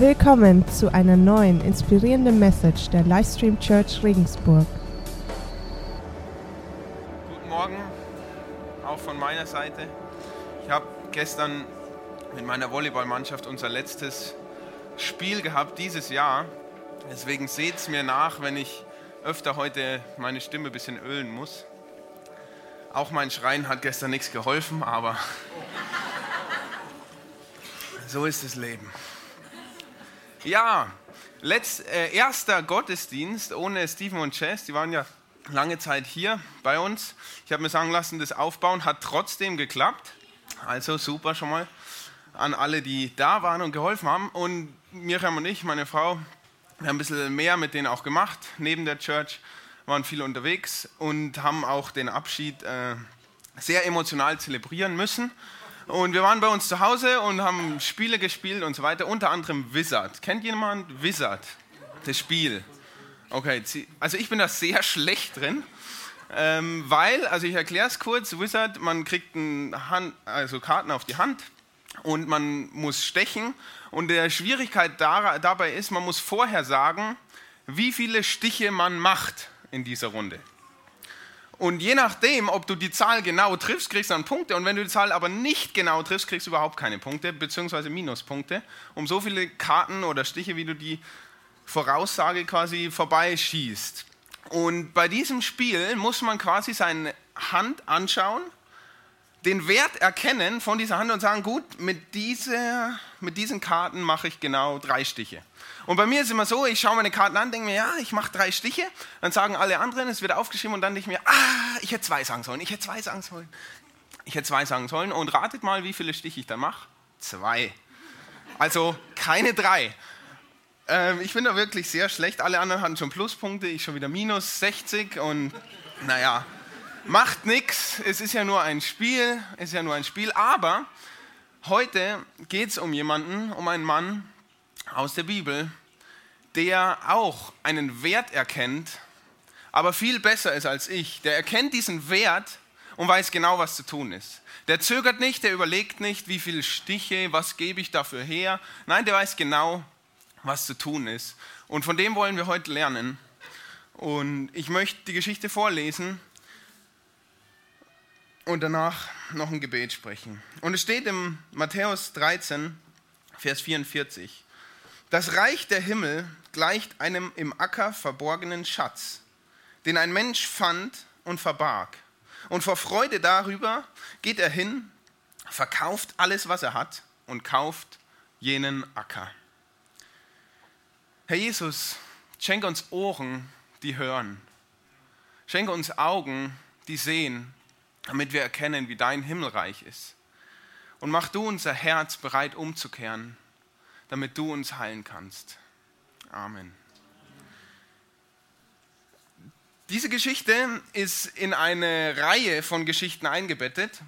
Willkommen zu einer neuen inspirierenden Message der Livestream Church Regensburg. Guten Morgen, auch von meiner Seite. Ich habe gestern mit meiner Volleyballmannschaft unser letztes Spiel gehabt dieses Jahr. Deswegen seht es mir nach, wenn ich öfter heute meine Stimme ein bisschen ölen muss. Auch mein Schreien hat gestern nichts geholfen, aber so ist das Leben. Ja, letzt, äh, erster Gottesdienst ohne Stephen und Chess. Die waren ja lange Zeit hier bei uns. Ich habe mir sagen lassen, das Aufbauen hat trotzdem geklappt. Also super schon mal an alle, die da waren und geholfen haben. Und Miriam und ich, meine Frau, wir haben ein bisschen mehr mit denen auch gemacht. Neben der Church waren viele unterwegs und haben auch den Abschied äh, sehr emotional zelebrieren müssen. Und wir waren bei uns zu Hause und haben Spiele gespielt und so weiter, unter anderem Wizard. Kennt jemand Wizard? Das Spiel. Okay, also ich bin da sehr schlecht drin, ähm, weil, also ich erkläre es kurz, Wizard, man kriegt Hand, also Karten auf die Hand und man muss stechen und der Schwierigkeit da, dabei ist, man muss vorher sagen, wie viele Stiche man macht in dieser Runde. Und je nachdem, ob du die Zahl genau triffst, kriegst du dann Punkte. Und wenn du die Zahl aber nicht genau triffst, kriegst du überhaupt keine Punkte, beziehungsweise Minuspunkte. Um so viele Karten oder Stiche, wie du die Voraussage quasi vorbeischießt. Und bei diesem Spiel muss man quasi seine Hand anschauen, den Wert erkennen von dieser Hand und sagen, gut, mit, dieser, mit diesen Karten mache ich genau drei Stiche. Und bei mir ist immer so, ich schaue meine Karten an, denke mir, ja, ich mache drei Stiche. Dann sagen alle anderen, es wird aufgeschrieben und dann denke ich mir, ah, ich hätte zwei sagen sollen, ich hätte zwei sagen sollen. Ich hätte zwei sagen sollen. Und ratet mal, wie viele Stiche ich dann mache? Zwei. Also keine drei. Ähm, ich bin da wirklich sehr schlecht. Alle anderen hatten schon Pluspunkte, ich schon wieder minus 60 und naja, macht nichts. Es ist ja nur ein Spiel, es ist ja nur ein Spiel. Aber heute geht es um jemanden, um einen Mann, aus der Bibel, der auch einen Wert erkennt, aber viel besser ist als ich. Der erkennt diesen Wert und weiß genau, was zu tun ist. Der zögert nicht, der überlegt nicht, wie viele Stiche, was gebe ich dafür her. Nein, der weiß genau, was zu tun ist. Und von dem wollen wir heute lernen. Und ich möchte die Geschichte vorlesen und danach noch ein Gebet sprechen. Und es steht im Matthäus 13, Vers 44. Das Reich der Himmel gleicht einem im Acker verborgenen Schatz, den ein Mensch fand und verbarg. Und vor Freude darüber geht er hin, verkauft alles, was er hat und kauft jenen Acker. Herr Jesus, schenke uns Ohren, die hören. Schenke uns Augen, die sehen, damit wir erkennen, wie dein Himmelreich ist. Und mach du unser Herz bereit umzukehren damit du uns heilen kannst. Amen. Diese Geschichte ist in eine Reihe von Geschichten eingebettet.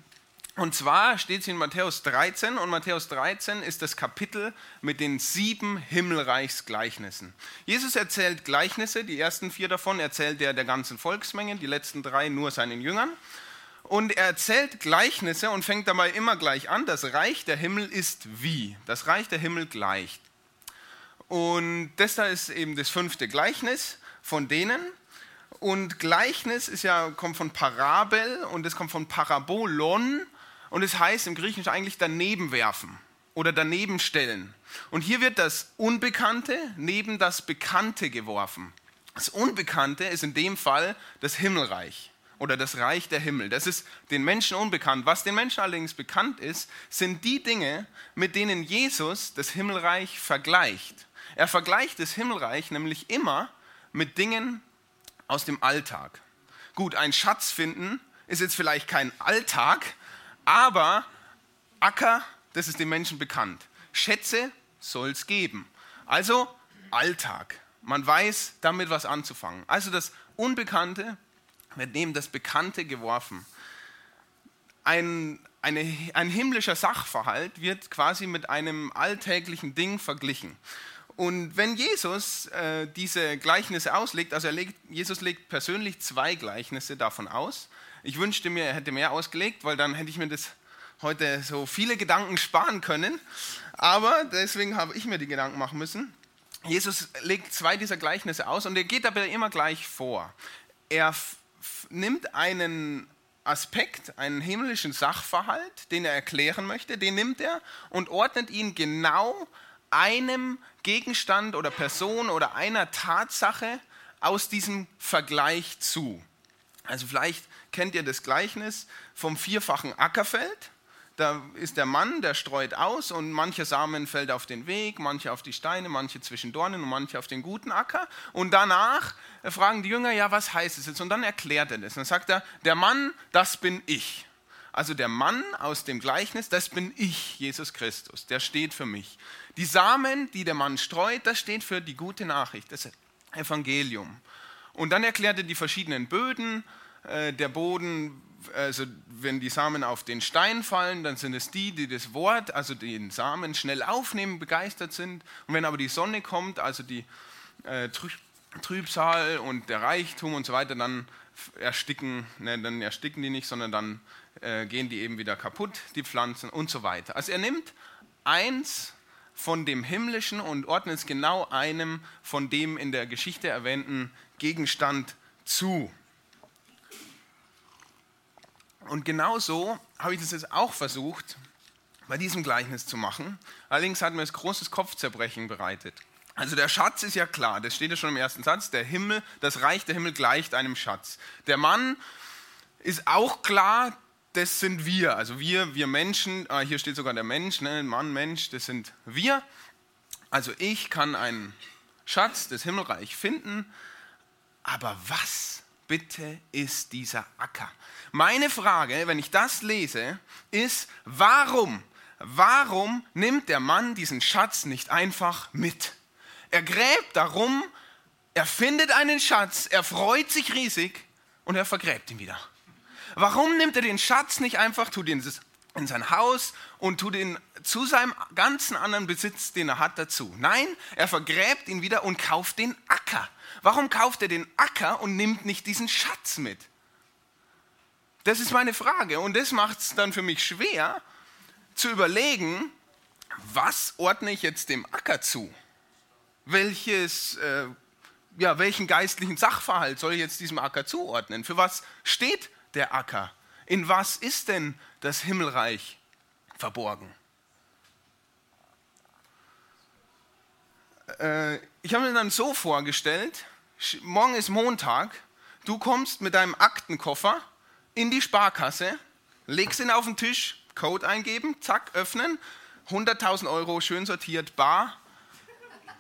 Und zwar steht sie in Matthäus 13 und Matthäus 13 ist das Kapitel mit den sieben Himmelreichsgleichnissen. Jesus erzählt Gleichnisse, die ersten vier davon erzählt er der ganzen Volksmenge, die letzten drei nur seinen Jüngern. Und er erzählt Gleichnisse und fängt dabei immer gleich an. Das Reich der Himmel ist wie? Das Reich der Himmel gleicht. Und das da ist eben das fünfte Gleichnis von denen. Und Gleichnis ist ja, kommt von Parabel und es kommt von Parabolon. Und es heißt im Griechischen eigentlich daneben werfen oder daneben stellen. Und hier wird das Unbekannte neben das Bekannte geworfen. Das Unbekannte ist in dem Fall das Himmelreich oder das Reich der Himmel. Das ist den Menschen unbekannt. Was den Menschen allerdings bekannt ist, sind die Dinge, mit denen Jesus das Himmelreich vergleicht. Er vergleicht das Himmelreich nämlich immer mit Dingen aus dem Alltag. Gut, ein Schatz finden ist jetzt vielleicht kein Alltag, aber Acker, das ist den Menschen bekannt. Schätze soll es geben. Also Alltag. Man weiß damit was anzufangen. Also das Unbekannte wird neben das Bekannte geworfen. Ein, eine, ein himmlischer Sachverhalt wird quasi mit einem alltäglichen Ding verglichen. Und wenn Jesus äh, diese Gleichnisse auslegt, also legt, Jesus legt persönlich zwei Gleichnisse davon aus. Ich wünschte mir, er hätte mehr ausgelegt, weil dann hätte ich mir das heute so viele Gedanken sparen können, aber deswegen habe ich mir die Gedanken machen müssen. Jesus legt zwei dieser Gleichnisse aus und er geht aber immer gleich vor. Er nimmt einen Aspekt, einen himmlischen Sachverhalt, den er erklären möchte, den nimmt er und ordnet ihn genau einem Gegenstand oder Person oder einer Tatsache aus diesem Vergleich zu. Also vielleicht kennt ihr das Gleichnis vom vierfachen Ackerfeld. Da ist der Mann, der streut aus und mancher Samen fällt auf den Weg, manche auf die Steine, manche zwischen Dornen und manche auf den guten Acker. Und danach fragen die Jünger, ja, was heißt es jetzt? Und dann erklärt er das. Und dann sagt er, der Mann, das bin ich. Also der Mann aus dem Gleichnis, das bin ich, Jesus Christus, der steht für mich. Die Samen, die der Mann streut, das steht für die gute Nachricht, das Evangelium. Und dann erklärt er die verschiedenen Böden. Äh, der Boden, also wenn die Samen auf den Stein fallen, dann sind es die, die das Wort, also den Samen schnell aufnehmen, begeistert sind. Und wenn aber die Sonne kommt, also die äh, Trübsal und der Reichtum und so weiter, dann ersticken, ne, dann ersticken die nicht, sondern dann äh, gehen die eben wieder kaputt, die Pflanzen und so weiter. Also er nimmt eins von dem Himmlischen und ordnet es genau einem von dem in der Geschichte erwähnten Gegenstand zu. Und genau so habe ich das jetzt auch versucht, bei diesem Gleichnis zu machen. Allerdings hat mir das großes Kopfzerbrechen bereitet. Also der Schatz ist ja klar, das steht ja schon im ersten Satz, der Himmel, das Reich der Himmel gleicht einem Schatz. Der Mann ist auch klar, das sind wir, also wir, wir Menschen, ah, hier steht sogar der Mensch, ne, Mann, Mensch, das sind wir. Also ich kann einen Schatz des Himmelreich finden, aber was bitte ist dieser Acker? Meine Frage, wenn ich das lese, ist, warum, warum nimmt der Mann diesen Schatz nicht einfach mit? Er gräbt darum, er findet einen Schatz, er freut sich riesig und er vergräbt ihn wieder. Warum nimmt er den Schatz nicht einfach, tut ihn in sein Haus und tut ihn zu seinem ganzen anderen Besitz, den er hat, dazu? Nein, er vergräbt ihn wieder und kauft den Acker. Warum kauft er den Acker und nimmt nicht diesen Schatz mit? Das ist meine Frage und das macht es dann für mich schwer zu überlegen, was ordne ich jetzt dem Acker zu? Welches, äh, ja, welchen geistlichen Sachverhalt soll ich jetzt diesem Acker zuordnen? Für was steht der Acker? In was ist denn das Himmelreich verborgen? Äh, ich habe mir dann so vorgestellt, morgen ist Montag, du kommst mit deinem Aktenkoffer in die Sparkasse, legst ihn auf den Tisch, Code eingeben, zack, öffnen, 100.000 Euro schön sortiert, bar,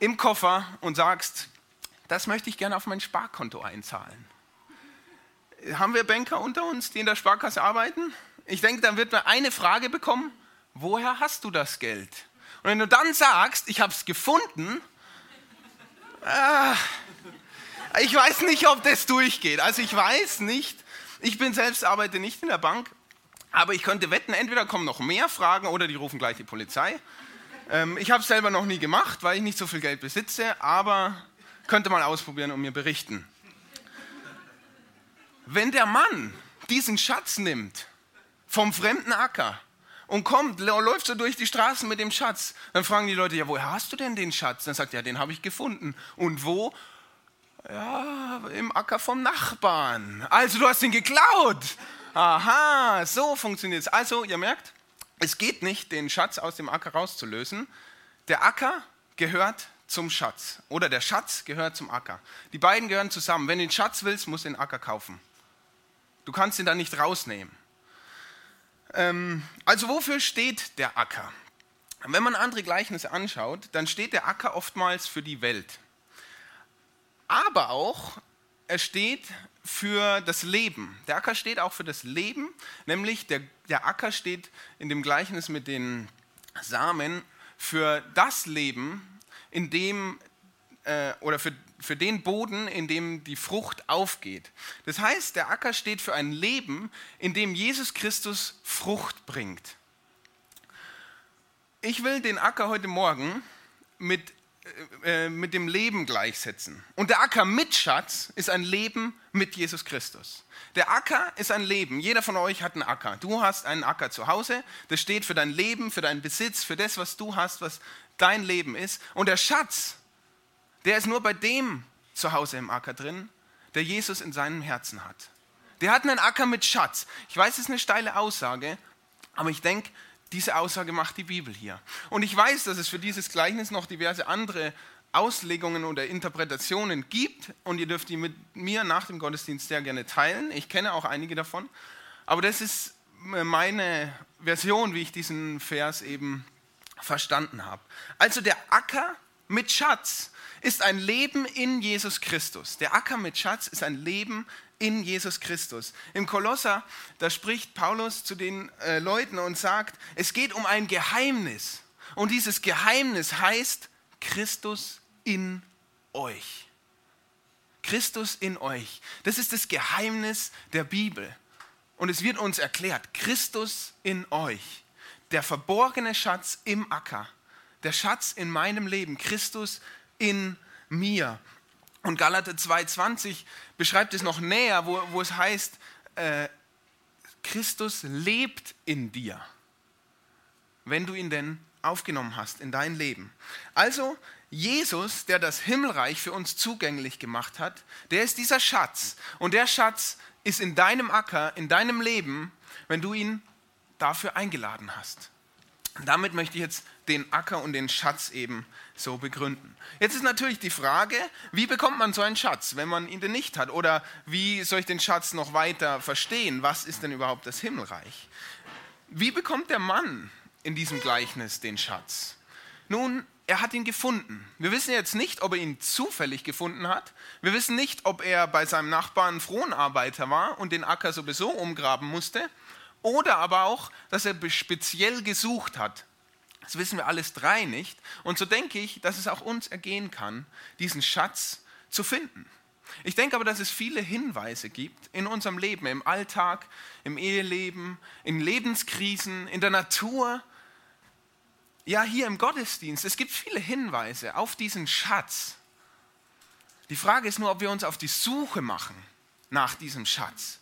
im Koffer und sagst, das möchte ich gerne auf mein Sparkonto einzahlen haben wir Banker unter uns, die in der Sparkasse arbeiten? Ich denke, dann wird man eine Frage bekommen, woher hast du das Geld? Und wenn du dann sagst, ich habe es gefunden, äh, ich weiß nicht, ob das durchgeht. Also ich weiß nicht, ich bin selbst, arbeite nicht in der Bank, aber ich könnte wetten, entweder kommen noch mehr Fragen oder die rufen gleich die Polizei. Ähm, ich habe es selber noch nie gemacht, weil ich nicht so viel Geld besitze, aber könnte mal ausprobieren und mir berichten. Wenn der Mann diesen Schatz nimmt vom fremden Acker und kommt, läuft so durch die Straßen mit dem Schatz, dann fragen die Leute, ja, woher hast du denn den Schatz? Dann sagt er, ja, den habe ich gefunden. Und wo? Ja, im Acker vom Nachbarn. Also du hast ihn geklaut. Aha, so funktioniert es. Also, ihr merkt, es geht nicht, den Schatz aus dem Acker rauszulösen. Der Acker gehört zum Schatz oder der Schatz gehört zum Acker. Die beiden gehören zusammen. Wenn du den Schatz willst, musst du den Acker kaufen. Du kannst ihn dann nicht rausnehmen. Ähm, also wofür steht der Acker? Wenn man andere Gleichnisse anschaut, dann steht der Acker oftmals für die Welt. Aber auch, er steht für das Leben. Der Acker steht auch für das Leben, nämlich der, der Acker steht in dem Gleichnis mit den Samen für das Leben, in dem, äh, oder für für den Boden, in dem die Frucht aufgeht. Das heißt, der Acker steht für ein Leben, in dem Jesus Christus Frucht bringt. Ich will den Acker heute Morgen mit äh, mit dem Leben gleichsetzen. Und der Acker mit Schatz ist ein Leben mit Jesus Christus. Der Acker ist ein Leben. Jeder von euch hat einen Acker. Du hast einen Acker zu Hause. Das steht für dein Leben, für deinen Besitz, für das, was du hast, was dein Leben ist. Und der Schatz, der ist nur bei dem zu Hause im Acker drin, der Jesus in seinem Herzen hat. Der hat einen Acker mit Schatz. Ich weiß, es ist eine steile Aussage, aber ich denke, diese Aussage macht die Bibel hier. Und ich weiß, dass es für dieses Gleichnis noch diverse andere Auslegungen oder Interpretationen gibt und ihr dürft die mit mir nach dem Gottesdienst sehr gerne teilen. Ich kenne auch einige davon. Aber das ist meine Version, wie ich diesen Vers eben verstanden habe. Also der Acker mit Schatz ist ein Leben in Jesus Christus. Der Acker mit Schatz ist ein Leben in Jesus Christus. Im Kolosser, da spricht Paulus zu den äh, Leuten und sagt, es geht um ein Geheimnis. Und dieses Geheimnis heißt Christus in euch. Christus in euch. Das ist das Geheimnis der Bibel. Und es wird uns erklärt, Christus in euch. Der verborgene Schatz im Acker. Der Schatz in meinem Leben. Christus in mir. Und Galater 2,20 beschreibt es noch näher, wo, wo es heißt, äh, Christus lebt in dir, wenn du ihn denn aufgenommen hast in dein Leben. Also Jesus, der das Himmelreich für uns zugänglich gemacht hat, der ist dieser Schatz. Und der Schatz ist in deinem Acker, in deinem Leben, wenn du ihn dafür eingeladen hast. Damit möchte ich jetzt den Acker und den Schatz eben so begründen. Jetzt ist natürlich die Frage, wie bekommt man so einen Schatz, wenn man ihn denn nicht hat? Oder wie soll ich den Schatz noch weiter verstehen? Was ist denn überhaupt das Himmelreich? Wie bekommt der Mann in diesem Gleichnis den Schatz? Nun, er hat ihn gefunden. Wir wissen jetzt nicht, ob er ihn zufällig gefunden hat. Wir wissen nicht, ob er bei seinem Nachbarn Fronarbeiter war und den Acker sowieso umgraben musste. Oder aber auch, dass er speziell gesucht hat das wissen wir alles drei nicht. Und so denke ich, dass es auch uns ergehen kann, diesen Schatz zu finden. Ich denke aber, dass es viele Hinweise gibt in unserem Leben, im Alltag, im Eheleben, in Lebenskrisen, in der Natur, ja hier im Gottesdienst. Es gibt viele Hinweise auf diesen Schatz. Die Frage ist nur, ob wir uns auf die Suche machen nach diesem Schatz.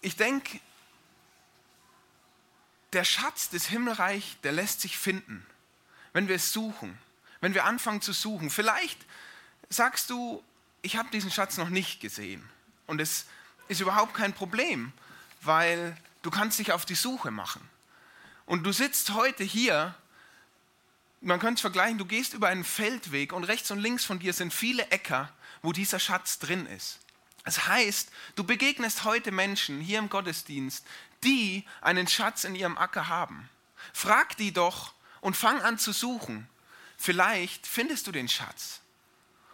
Ich denke, der Schatz des Himmelreich, der lässt sich finden, wenn wir es suchen, wenn wir anfangen zu suchen. Vielleicht sagst du, ich habe diesen Schatz noch nicht gesehen und es ist überhaupt kein Problem, weil du kannst dich auf die Suche machen. Und du sitzt heute hier, man könnte es vergleichen, du gehst über einen Feldweg und rechts und links von dir sind viele Äcker, wo dieser Schatz drin ist. Das heißt, du begegnest heute Menschen hier im Gottesdienst, die einen Schatz in ihrem Acker haben. Frag die doch und fang an zu suchen. Vielleicht findest du den Schatz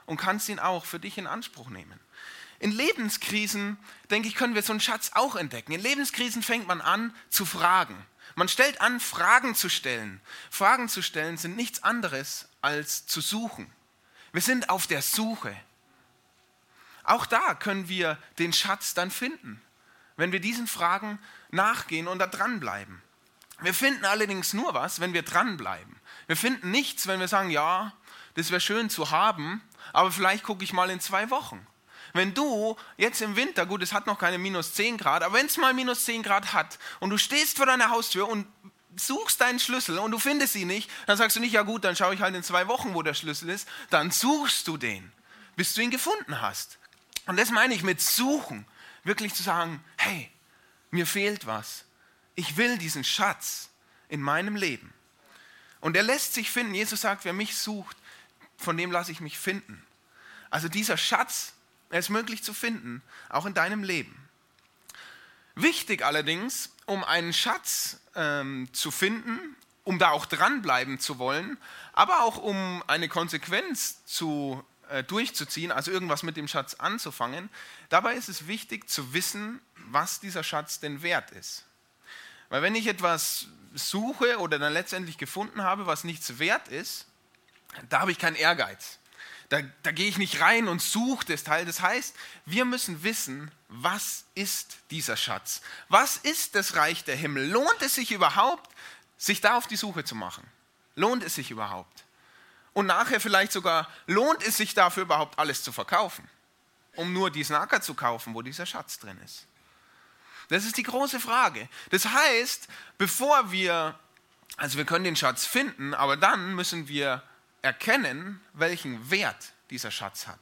und kannst ihn auch für dich in Anspruch nehmen. In Lebenskrisen, denke ich, können wir so einen Schatz auch entdecken. In Lebenskrisen fängt man an zu fragen. Man stellt an, Fragen zu stellen. Fragen zu stellen sind nichts anderes als zu suchen. Wir sind auf der Suche. Auch da können wir den Schatz dann finden, wenn wir diesen Fragen nachgehen und da dranbleiben. Wir finden allerdings nur was, wenn wir dranbleiben. Wir finden nichts, wenn wir sagen, ja, das wäre schön zu haben, aber vielleicht gucke ich mal in zwei Wochen. Wenn du jetzt im Winter, gut, es hat noch keine minus 10 Grad, aber wenn es mal minus 10 Grad hat und du stehst vor deiner Haustür und suchst deinen Schlüssel und du findest ihn nicht, dann sagst du nicht, ja gut, dann schaue ich halt in zwei Wochen, wo der Schlüssel ist. Dann suchst du den, bis du ihn gefunden hast. Und das meine ich mit suchen. Wirklich zu sagen, hey, mir fehlt was. Ich will diesen Schatz in meinem Leben. Und er lässt sich finden. Jesus sagt, wer mich sucht, von dem lasse ich mich finden. Also dieser Schatz, er ist möglich zu finden, auch in deinem Leben. Wichtig allerdings, um einen Schatz ähm, zu finden, um da auch dranbleiben zu wollen, aber auch um eine Konsequenz zu äh, durchzuziehen, also irgendwas mit dem Schatz anzufangen. Dabei ist es wichtig zu wissen, was dieser Schatz denn wert ist. Weil wenn ich etwas suche oder dann letztendlich gefunden habe, was nichts wert ist, da habe ich keinen Ehrgeiz. Da, da gehe ich nicht rein und suche das Teil. Das heißt, wir müssen wissen, was ist dieser Schatz? Was ist das Reich der Himmel? Lohnt es sich überhaupt, sich da auf die Suche zu machen? Lohnt es sich überhaupt? Und nachher vielleicht sogar, lohnt es sich dafür überhaupt alles zu verkaufen, um nur diesen Acker zu kaufen, wo dieser Schatz drin ist? Das ist die große Frage. Das heißt, bevor wir, also wir können den Schatz finden, aber dann müssen wir erkennen, welchen Wert dieser Schatz hat.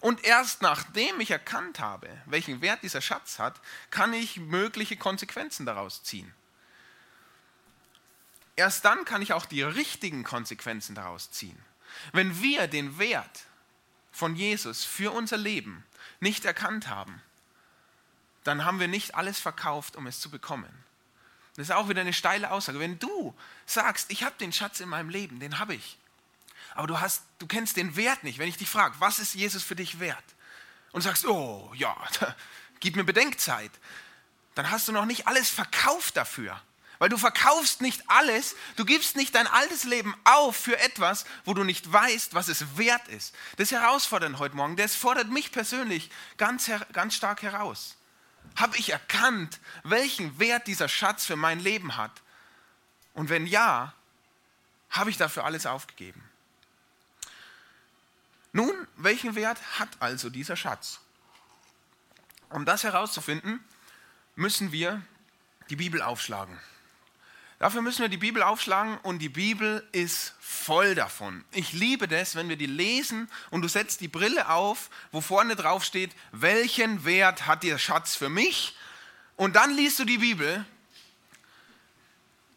Und erst nachdem ich erkannt habe, welchen Wert dieser Schatz hat, kann ich mögliche Konsequenzen daraus ziehen. Erst dann kann ich auch die richtigen Konsequenzen daraus ziehen. Wenn wir den Wert von Jesus für unser Leben nicht erkannt haben, dann haben wir nicht alles verkauft, um es zu bekommen. Das ist auch wieder eine steile Aussage. Wenn du sagst, ich habe den Schatz in meinem Leben, den habe ich, aber du, hast, du kennst den Wert nicht, wenn ich dich frage, was ist Jesus für dich wert? Und sagst, oh ja, gib mir Bedenkzeit, dann hast du noch nicht alles verkauft dafür. Weil du verkaufst nicht alles, du gibst nicht dein altes Leben auf für etwas, wo du nicht weißt, was es wert ist. Das ist herausfordernd heute Morgen. Das fordert mich persönlich ganz, ganz stark heraus. Habe ich erkannt, welchen Wert dieser Schatz für mein Leben hat? Und wenn ja, habe ich dafür alles aufgegeben? Nun, welchen Wert hat also dieser Schatz? Um das herauszufinden, müssen wir die Bibel aufschlagen. Dafür müssen wir die Bibel aufschlagen und die Bibel ist voll davon. Ich liebe das, wenn wir die lesen und du setzt die Brille auf, wo vorne drauf steht, welchen Wert hat der Schatz für mich? Und dann liest du die Bibel,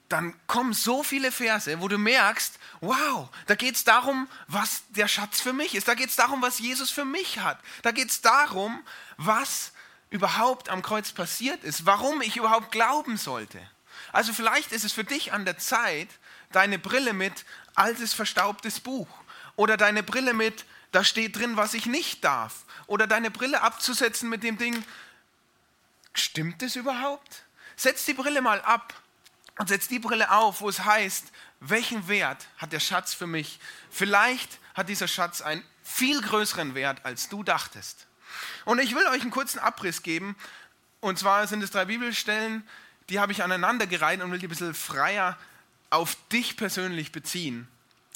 dann kommen so viele Verse, wo du merkst, wow, da geht es darum, was der Schatz für mich ist. Da geht es darum, was Jesus für mich hat. Da geht es darum, was überhaupt am Kreuz passiert ist, warum ich überhaupt glauben sollte. Also vielleicht ist es für dich an der Zeit, deine Brille mit altes verstaubtes Buch oder deine Brille mit, da steht drin, was ich nicht darf oder deine Brille abzusetzen mit dem Ding, stimmt es überhaupt? Setz die Brille mal ab und setz die Brille auf, wo es heißt, welchen Wert hat der Schatz für mich? Vielleicht hat dieser Schatz einen viel größeren Wert, als du dachtest. Und ich will euch einen kurzen Abriss geben. Und zwar sind es drei Bibelstellen, die habe ich aneinandergereiht und will die ein bisschen freier auf dich persönlich beziehen.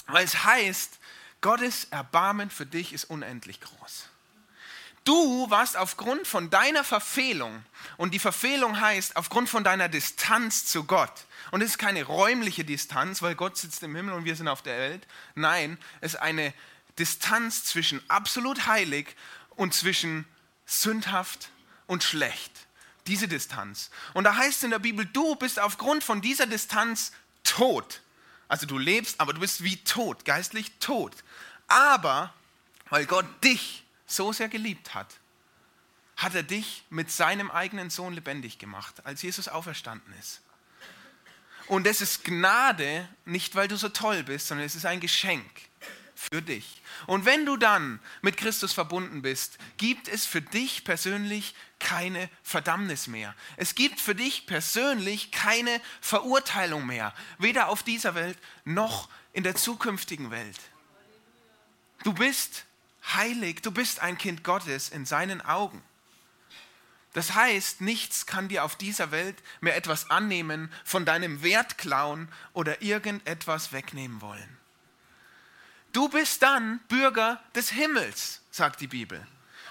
Weil es heißt, Gottes Erbarmen für dich ist unendlich groß. Du warst aufgrund von deiner Verfehlung, und die Verfehlung heißt aufgrund von deiner Distanz zu Gott, und es ist keine räumliche Distanz, weil Gott sitzt im Himmel und wir sind auf der Welt. Nein, es ist eine Distanz zwischen absolut heilig und zwischen sündhaft und schlecht diese Distanz. Und da heißt es in der Bibel, du bist aufgrund von dieser Distanz tot. Also du lebst, aber du bist wie tot, geistlich tot. Aber weil Gott dich so sehr geliebt hat, hat er dich mit seinem eigenen Sohn lebendig gemacht, als Jesus auferstanden ist. Und es ist Gnade, nicht weil du so toll bist, sondern es ist ein Geschenk für dich. Und wenn du dann mit Christus verbunden bist, gibt es für dich persönlich keine Verdammnis mehr. Es gibt für dich persönlich keine Verurteilung mehr, weder auf dieser Welt noch in der zukünftigen Welt. Du bist heilig, du bist ein Kind Gottes in seinen Augen. Das heißt, nichts kann dir auf dieser Welt mehr etwas annehmen, von deinem Wert klauen oder irgendetwas wegnehmen wollen. Du bist dann Bürger des Himmels, sagt die Bibel.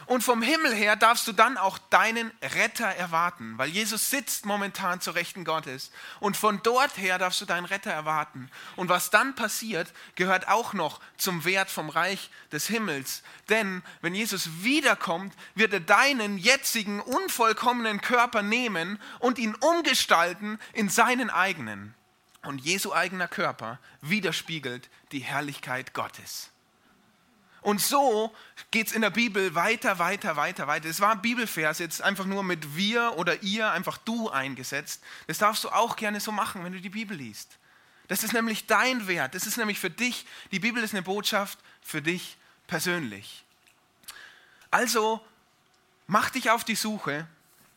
Und vom Himmel her darfst du dann auch deinen Retter erwarten, weil Jesus sitzt momentan zur Rechten Gottes. Und von dort her darfst du deinen Retter erwarten. Und was dann passiert, gehört auch noch zum Wert vom Reich des Himmels. Denn wenn Jesus wiederkommt, wird er deinen jetzigen unvollkommenen Körper nehmen und ihn umgestalten in seinen eigenen. Und Jesu eigener Körper widerspiegelt die Herrlichkeit Gottes. Und so geht es in der Bibel weiter, weiter, weiter, weiter. Es war ein Bibelvers, jetzt einfach nur mit wir oder ihr, einfach du eingesetzt. Das darfst du auch gerne so machen, wenn du die Bibel liest. Das ist nämlich dein Wert. Das ist nämlich für dich, die Bibel ist eine Botschaft für dich persönlich. Also mach dich auf die Suche,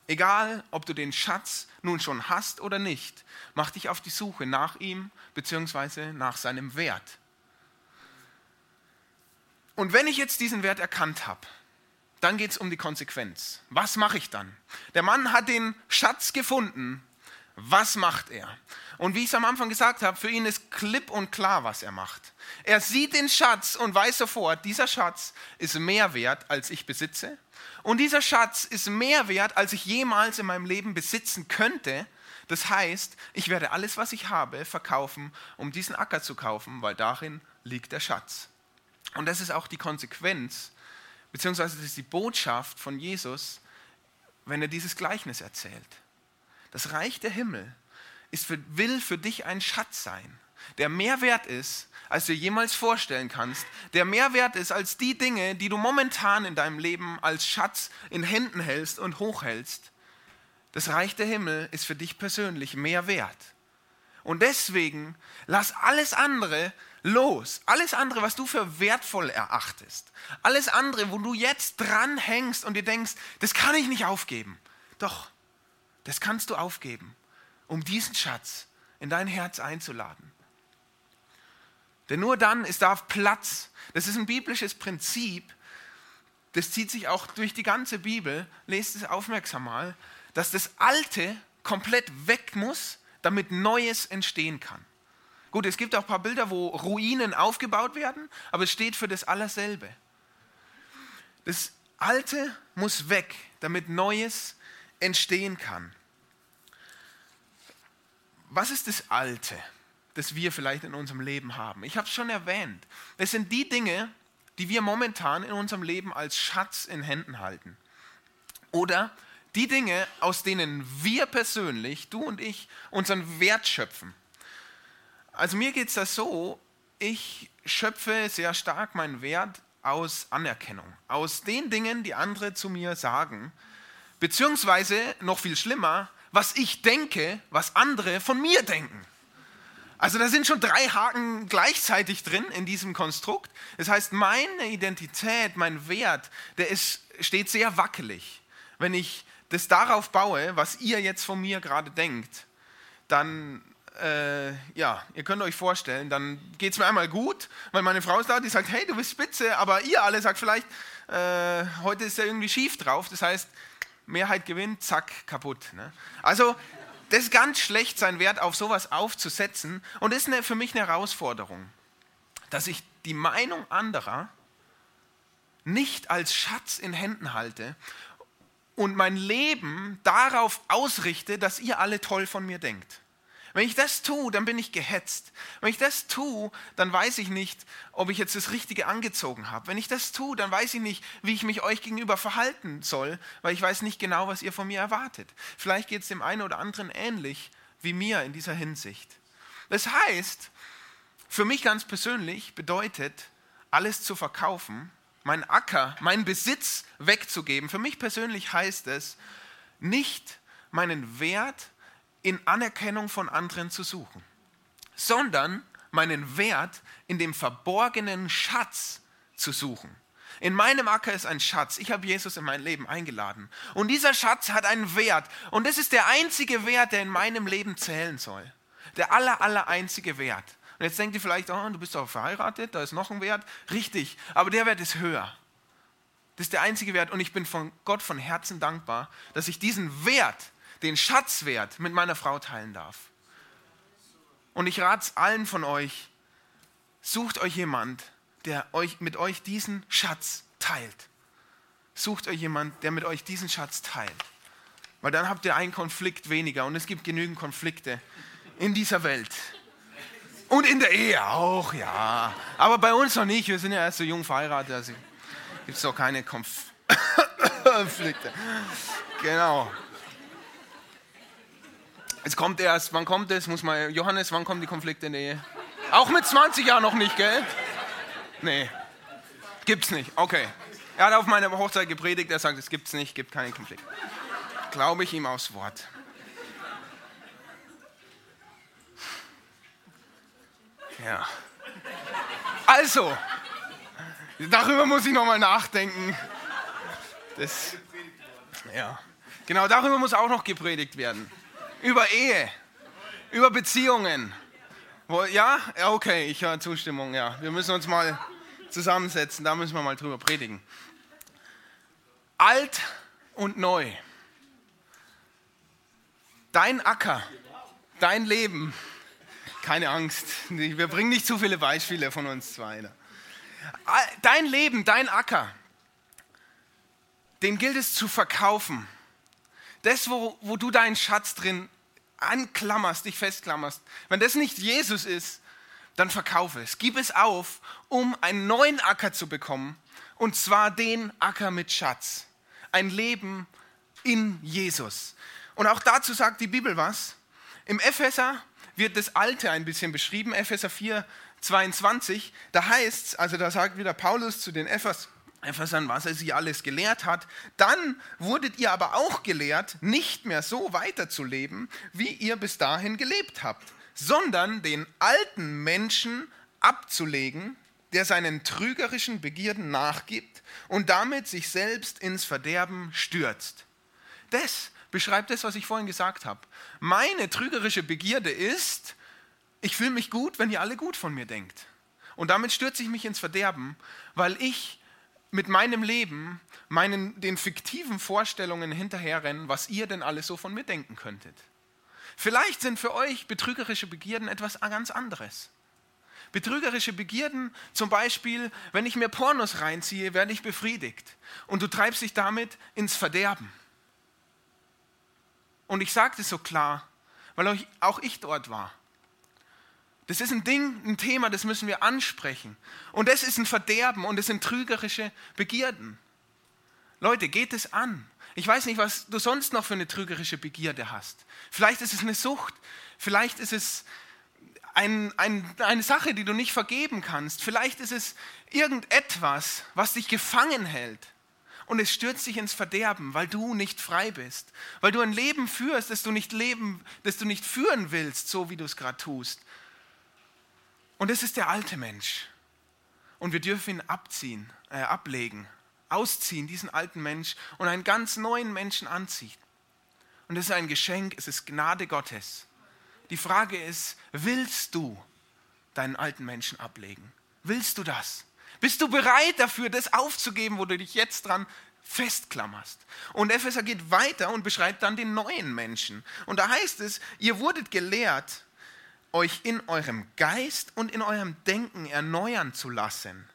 egal ob du den Schatz nun schon hast oder nicht, mach dich auf die Suche nach ihm bzw. nach seinem Wert. Und wenn ich jetzt diesen Wert erkannt habe, dann geht es um die Konsequenz. Was mache ich dann? Der Mann hat den Schatz gefunden, Was macht er? Und wie ich es am Anfang gesagt habe, für ihn ist klipp und klar, was er macht. Er sieht den Schatz und weiß sofort, dieser Schatz ist mehr wert, als ich besitze. Und dieser Schatz ist mehr wert, als ich jemals in meinem Leben besitzen könnte. Das heißt, ich werde alles, was ich habe, verkaufen, um diesen Acker zu kaufen, weil darin liegt der Schatz. Und das ist auch die Konsequenz, beziehungsweise das ist die Botschaft von Jesus, wenn er dieses Gleichnis erzählt. Das Reich der Himmel ist für, will für dich ein Schatz sein, der mehr wert ist, als du jemals vorstellen kannst, der mehr wert ist als die Dinge, die du momentan in deinem Leben als Schatz in Händen hältst und hochhältst. Das Reich der Himmel ist für dich persönlich mehr wert. Und deswegen lass alles andere los. Alles andere, was du für wertvoll erachtest. Alles andere, wo du jetzt dran hängst und dir denkst, das kann ich nicht aufgeben. Doch, das kannst du aufgeben, um diesen Schatz in dein Herz einzuladen. Denn nur dann ist da Platz. Das ist ein biblisches Prinzip. Das zieht sich auch durch die ganze Bibel. Lest es aufmerksam mal, dass das Alte komplett weg muss, damit Neues entstehen kann. Gut, es gibt auch ein paar Bilder, wo Ruinen aufgebaut werden, aber es steht für das Allerselbe. Das Alte muss weg, damit Neues entstehen kann. Was ist das Alte, das wir vielleicht in unserem Leben haben? Ich habe es schon erwähnt. Das sind die Dinge, die wir momentan in unserem Leben als Schatz in Händen halten. Oder die Dinge, aus denen wir persönlich, du und ich, unseren Wert schöpfen. Also mir geht es da so, ich schöpfe sehr stark meinen Wert aus Anerkennung, aus den Dingen, die andere zu mir sagen, beziehungsweise noch viel schlimmer, was ich denke, was andere von mir denken. Also da sind schon drei Haken gleichzeitig drin in diesem Konstrukt. Das heißt, meine Identität, mein Wert, der ist, steht sehr wackelig. Wenn ich das darauf baue, was ihr jetzt von mir gerade denkt, dann äh, ja, ihr könnt euch vorstellen, dann geht es mir einmal gut, weil meine Frau ist da, die sagt, hey, du bist spitze, aber ihr alle sagt vielleicht, äh, heute ist er irgendwie schief drauf. Das heißt, Mehrheit gewinnt, zack, kaputt. Ne? Also, das ist ganz schlecht, seinen Wert auf sowas aufzusetzen. Und das ist eine, für mich eine Herausforderung, dass ich die Meinung anderer nicht als Schatz in Händen halte und mein Leben darauf ausrichte, dass ihr alle toll von mir denkt. Wenn ich das tue, dann bin ich gehetzt. Wenn ich das tue, dann weiß ich nicht, ob ich jetzt das Richtige angezogen habe. Wenn ich das tue, dann weiß ich nicht, wie ich mich euch gegenüber verhalten soll, weil ich weiß nicht genau, was ihr von mir erwartet. Vielleicht geht es dem einen oder anderen ähnlich wie mir in dieser Hinsicht. Das heißt, für mich ganz persönlich bedeutet, alles zu verkaufen, meinen Acker, meinen Besitz wegzugeben. Für mich persönlich heißt es, nicht meinen Wert in Anerkennung von anderen zu suchen, sondern meinen Wert in dem verborgenen Schatz zu suchen. In meinem Acker ist ein Schatz. Ich habe Jesus in mein Leben eingeladen. Und dieser Schatz hat einen Wert. Und das ist der einzige Wert, der in meinem Leben zählen soll. Der aller, aller einzige Wert. Und jetzt denkt ihr vielleicht, oh, du bist doch verheiratet, da ist noch ein Wert. Richtig, aber der Wert ist höher. Das ist der einzige Wert. Und ich bin von Gott von Herzen dankbar, dass ich diesen Wert den Schatzwert mit meiner Frau teilen darf. Und ich rate es allen von euch, sucht euch jemand, der euch, mit euch diesen Schatz teilt. Sucht euch jemand, der mit euch diesen Schatz teilt. Weil dann habt ihr einen Konflikt weniger und es gibt genügend Konflikte in dieser Welt. Und in der Ehe auch, ja. Aber bei uns noch nicht. Wir sind ja erst so jung verheiratet. Also gibt es doch keine Konflikte. Genau. Es kommt erst, wann kommt es? Muss mal, Johannes, wann kommen die Konflikte in der Ehe? Auch mit 20 Jahren noch nicht, gell? Nee. Gibt's nicht. Okay. Er hat auf meiner Hochzeit gepredigt, er sagt, es gibt's nicht, gibt keinen Konflikt. Glaube ich ihm aufs Wort. Ja. Also, darüber muss ich nochmal nachdenken. Das, ja. Genau, darüber muss auch noch gepredigt werden über Ehe, über Beziehungen. Ja, okay, ich höre Zustimmung, ja. Wir müssen uns mal zusammensetzen, da müssen wir mal drüber predigen. Alt und neu. Dein Acker dein Leben, keine Angst, wir bringen nicht zu viele Beispiele von uns zwei. Ne? Dein Leben, dein Acker, den gilt es zu verkaufen. Das, wo, wo du deinen Schatz drin anklammerst, dich festklammerst, wenn das nicht Jesus ist, dann verkaufe es. Gib es auf, um einen neuen Acker zu bekommen. Und zwar den Acker mit Schatz. Ein Leben in Jesus. Und auch dazu sagt die Bibel was. Im Epheser wird das Alte ein bisschen beschrieben. Epheser 4, 22. Da heißt es, also da sagt wieder Paulus zu den Ephesern, Ephesern, was er sie alles gelehrt hat. Dann wurdet ihr aber auch gelehrt, nicht mehr so weiterzuleben, wie ihr bis dahin gelebt habt, sondern den alten Menschen abzulegen, der seinen trügerischen Begierden nachgibt und damit sich selbst ins Verderben stürzt. Das beschreibt das, was ich vorhin gesagt habe. Meine trügerische Begierde ist, ich fühle mich gut, wenn ihr alle gut von mir denkt. Und damit stürze ich mich ins Verderben, weil ich mit meinem Leben meinen, den fiktiven Vorstellungen hinterherrennen, was ihr denn alles so von mir denken könntet. Vielleicht sind für euch betrügerische Begierden etwas ganz anderes. Betrügerische Begierden, zum Beispiel, wenn ich mir Pornos reinziehe, werde ich befriedigt. Und du treibst dich damit ins Verderben. Und ich sage das so klar, weil auch ich dort war. Das ist ein Ding, ein Thema, das müssen wir ansprechen. Und das ist ein Verderben und das sind trügerische Begierden. Leute, geht es an. Ich weiß nicht, was du sonst noch für eine trügerische Begierde hast. Vielleicht ist es eine Sucht. Vielleicht ist es ein, ein, eine Sache, die du nicht vergeben kannst. Vielleicht ist es irgendetwas, was dich gefangen hält. Und es stürzt dich ins Verderben, weil du nicht frei bist. Weil du ein Leben führst, das du nicht, leben, das du nicht führen willst, so wie du es gerade tust. Und es ist der alte Mensch. Und wir dürfen ihn abziehen, äh, ablegen, ausziehen, diesen alten Mensch und einen ganz neuen Menschen anziehen. Und es ist ein Geschenk, es ist Gnade Gottes. Die Frage ist, willst du deinen alten Menschen ablegen? Willst du das? Bist du bereit dafür, das aufzugeben, wo du dich jetzt dran festklammerst? Und Epheser geht weiter und beschreibt dann den neuen Menschen. Und da heißt es, ihr wurdet gelehrt, euch in eurem Geist und in eurem Denken erneuern zu lassen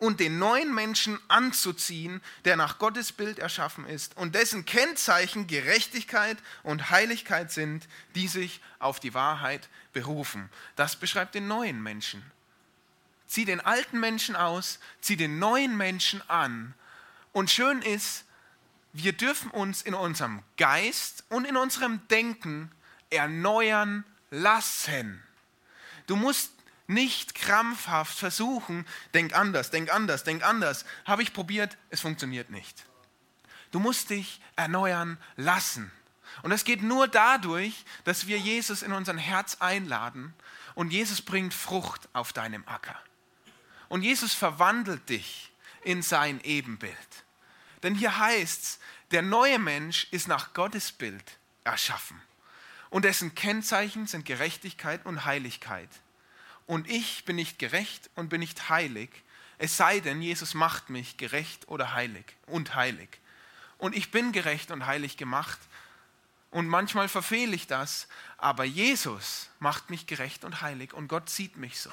und den neuen Menschen anzuziehen, der nach Gottes Bild erschaffen ist und dessen Kennzeichen Gerechtigkeit und Heiligkeit sind, die sich auf die Wahrheit berufen. Das beschreibt den neuen Menschen. Zieh den alten Menschen aus, zieh den neuen Menschen an. Und schön ist, wir dürfen uns in unserem Geist und in unserem Denken erneuern lassen. Du musst nicht krampfhaft versuchen, denk anders, denk anders, denk anders. Habe ich probiert, es funktioniert nicht. Du musst dich erneuern lassen. Und das geht nur dadurch, dass wir Jesus in unser Herz einladen und Jesus bringt Frucht auf deinem Acker. Und Jesus verwandelt dich in sein Ebenbild. Denn hier heißt es, der neue Mensch ist nach Gottes Bild erschaffen und dessen Kennzeichen sind Gerechtigkeit und Heiligkeit. Und ich bin nicht gerecht und bin nicht heilig, es sei denn, Jesus macht mich gerecht oder heilig und heilig. Und ich bin gerecht und heilig gemacht. Und manchmal verfehle ich das, aber Jesus macht mich gerecht und heilig und Gott sieht mich so.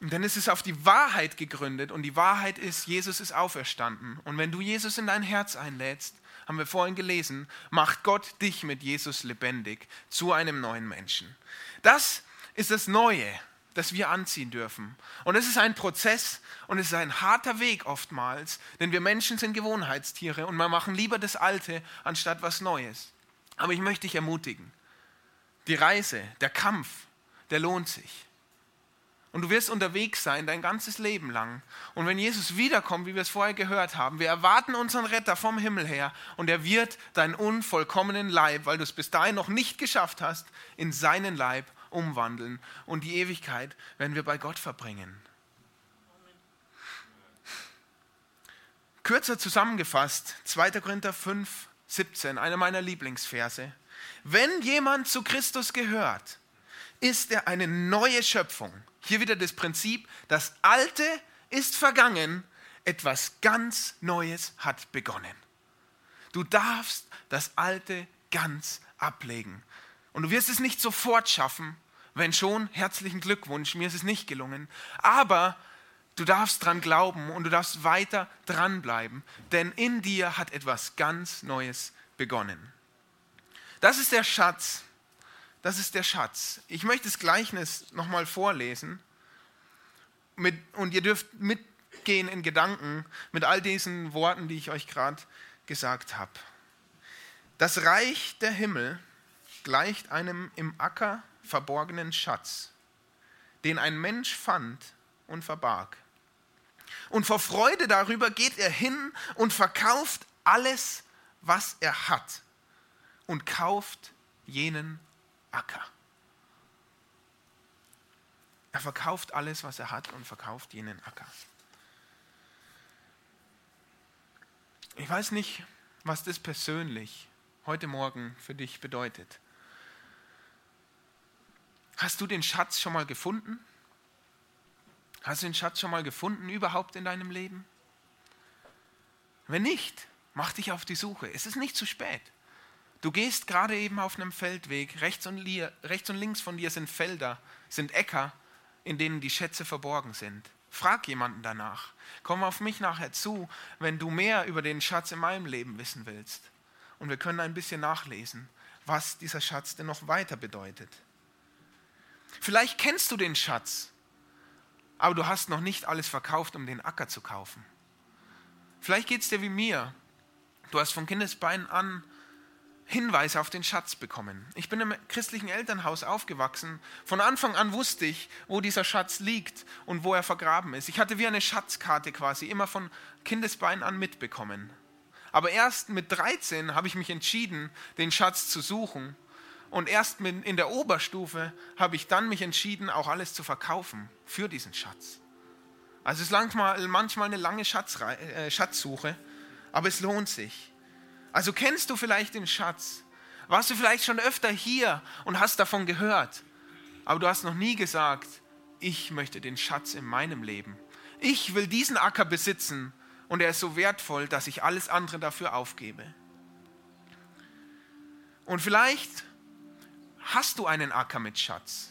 Denn es ist auf die Wahrheit gegründet und die Wahrheit ist, Jesus ist auferstanden. Und wenn du Jesus in dein Herz einlädst, haben wir vorhin gelesen, macht Gott dich mit Jesus lebendig zu einem neuen Menschen. Das ist das Neue, das wir anziehen dürfen. Und es ist ein Prozess und es ist ein harter Weg oftmals, denn wir Menschen sind Gewohnheitstiere und wir machen lieber das Alte anstatt was Neues. Aber ich möchte dich ermutigen, die Reise, der Kampf, der lohnt sich. Und du wirst unterwegs sein dein ganzes Leben lang. Und wenn Jesus wiederkommt, wie wir es vorher gehört haben, wir erwarten unseren Retter vom Himmel her und er wird deinen unvollkommenen Leib, weil du es bis dahin noch nicht geschafft hast, in seinen Leib umwandeln. Und die Ewigkeit werden wir bei Gott verbringen. Kürzer zusammengefasst, 2. Korinther 5, 17, einer meiner Lieblingsverse. Wenn jemand zu Christus gehört, ist er eine neue Schöpfung. Hier wieder das Prinzip, das Alte ist vergangen, etwas ganz Neues hat begonnen. Du darfst das Alte ganz ablegen. Und du wirst es nicht sofort schaffen, wenn schon, herzlichen Glückwunsch, mir ist es nicht gelungen. Aber du darfst dran glauben und du darfst weiter dranbleiben, denn in dir hat etwas ganz Neues begonnen. Das ist der Schatz. Das ist der Schatz. Ich möchte das Gleichnis nochmal vorlesen. Mit, und ihr dürft mitgehen in Gedanken mit all diesen Worten, die ich euch gerade gesagt habe. Das Reich der Himmel gleicht einem im Acker verborgenen Schatz, den ein Mensch fand und verbarg. Und vor Freude darüber geht er hin und verkauft alles, was er hat und kauft jenen Acker. Er verkauft alles, was er hat und verkauft jenen Acker. Ich weiß nicht, was das persönlich heute Morgen für dich bedeutet. Hast du den Schatz schon mal gefunden? Hast du den Schatz schon mal gefunden überhaupt in deinem Leben? Wenn nicht, mach dich auf die Suche. Es ist nicht zu spät. Du gehst gerade eben auf einem Feldweg, rechts und, rechts und links von dir sind Felder, sind Äcker, in denen die Schätze verborgen sind. Frag jemanden danach. Komm auf mich nachher zu, wenn du mehr über den Schatz in meinem Leben wissen willst. Und wir können ein bisschen nachlesen, was dieser Schatz denn noch weiter bedeutet. Vielleicht kennst du den Schatz, aber du hast noch nicht alles verkauft, um den Acker zu kaufen. Vielleicht geht es dir wie mir. Du hast von Kindesbeinen an Hinweise auf den Schatz bekommen. Ich bin im christlichen Elternhaus aufgewachsen. Von Anfang an wusste ich, wo dieser Schatz liegt und wo er vergraben ist. Ich hatte wie eine Schatzkarte quasi immer von Kindesbeinen an mitbekommen. Aber erst mit 13 habe ich mich entschieden, den Schatz zu suchen und erst in der Oberstufe habe ich dann mich entschieden, auch alles zu verkaufen für diesen Schatz. Also es ist manchmal, eine lange äh, Schatzsuche, aber es lohnt sich. Also kennst du vielleicht den Schatz? Warst du vielleicht schon öfter hier und hast davon gehört, aber du hast noch nie gesagt, ich möchte den Schatz in meinem Leben. Ich will diesen Acker besitzen und er ist so wertvoll, dass ich alles andere dafür aufgebe. Und vielleicht Hast du einen Acker mit Schatz?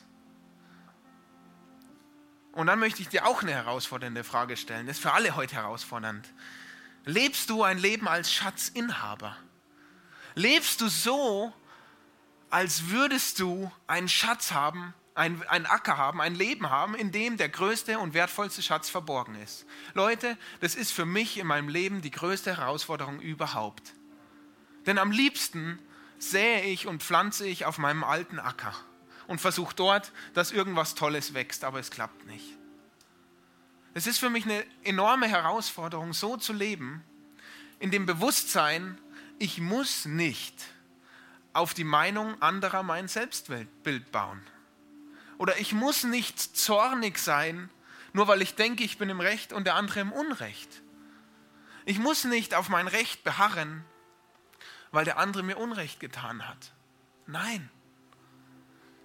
Und dann möchte ich dir auch eine herausfordernde Frage stellen. Das ist für alle heute herausfordernd. Lebst du ein Leben als Schatzinhaber? Lebst du so, als würdest du einen Schatz haben, einen, Acker haben, ein Leben haben, in dem der größte und wertvollste Schatz verborgen ist? Leute, das ist für mich in meinem Leben die größte Herausforderung überhaupt. Denn am liebsten sähe ich und pflanze ich auf meinem alten Acker und versuche dort, dass irgendwas Tolles wächst, aber es klappt nicht. Es ist für mich eine enorme Herausforderung, so zu leben, in dem Bewusstsein, ich muss nicht auf die Meinung anderer mein Selbstbild bauen. Oder ich muss nicht zornig sein, nur weil ich denke, ich bin im Recht und der andere im Unrecht. Ich muss nicht auf mein Recht beharren, weil der andere mir Unrecht getan hat. Nein.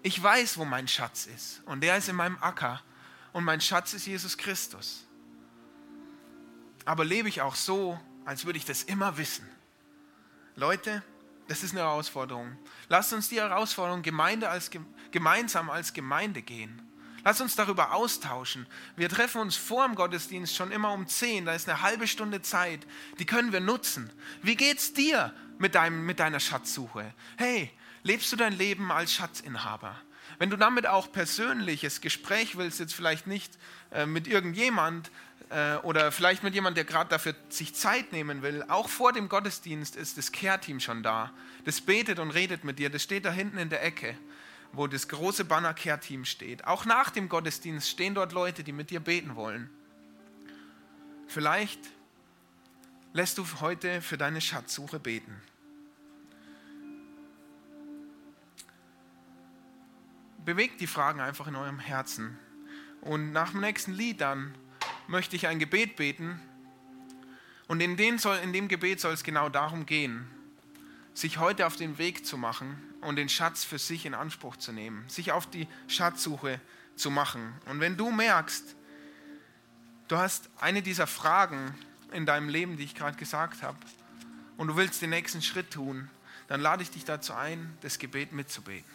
Ich weiß, wo mein Schatz ist. Und der ist in meinem Acker. Und mein Schatz ist Jesus Christus. Aber lebe ich auch so, als würde ich das immer wissen. Leute, das ist eine Herausforderung. Lasst uns die Herausforderung Gemeinde als, gemeinsam als Gemeinde gehen. Lass uns darüber austauschen. Wir treffen uns vor dem Gottesdienst schon immer um 10. Da ist eine halbe Stunde Zeit. Die können wir nutzen. Wie geht's dir mit, deinem, mit deiner Schatzsuche? Hey, lebst du dein Leben als Schatzinhaber? Wenn du damit auch persönliches Gespräch willst, jetzt vielleicht nicht äh, mit irgendjemand äh, oder vielleicht mit jemand, der gerade dafür sich Zeit nehmen will, auch vor dem Gottesdienst ist das Care-Team schon da. Das betet und redet mit dir. Das steht da hinten in der Ecke wo das große Banner Care Team steht. Auch nach dem Gottesdienst stehen dort Leute, die mit dir beten wollen. Vielleicht lässt du heute für deine Schatzsuche beten. Bewegt die Fragen einfach in eurem Herzen. Und nach dem nächsten Lied dann möchte ich ein Gebet beten. Und in, den soll, in dem Gebet soll es genau darum gehen, sich heute auf den Weg zu machen und den Schatz für sich in Anspruch zu nehmen, sich auf die Schatzsuche zu machen. Und wenn du merkst, du hast eine dieser Fragen in deinem Leben, die ich gerade gesagt habe, und du willst den nächsten Schritt tun, dann lade ich dich dazu ein, das Gebet mitzubeten.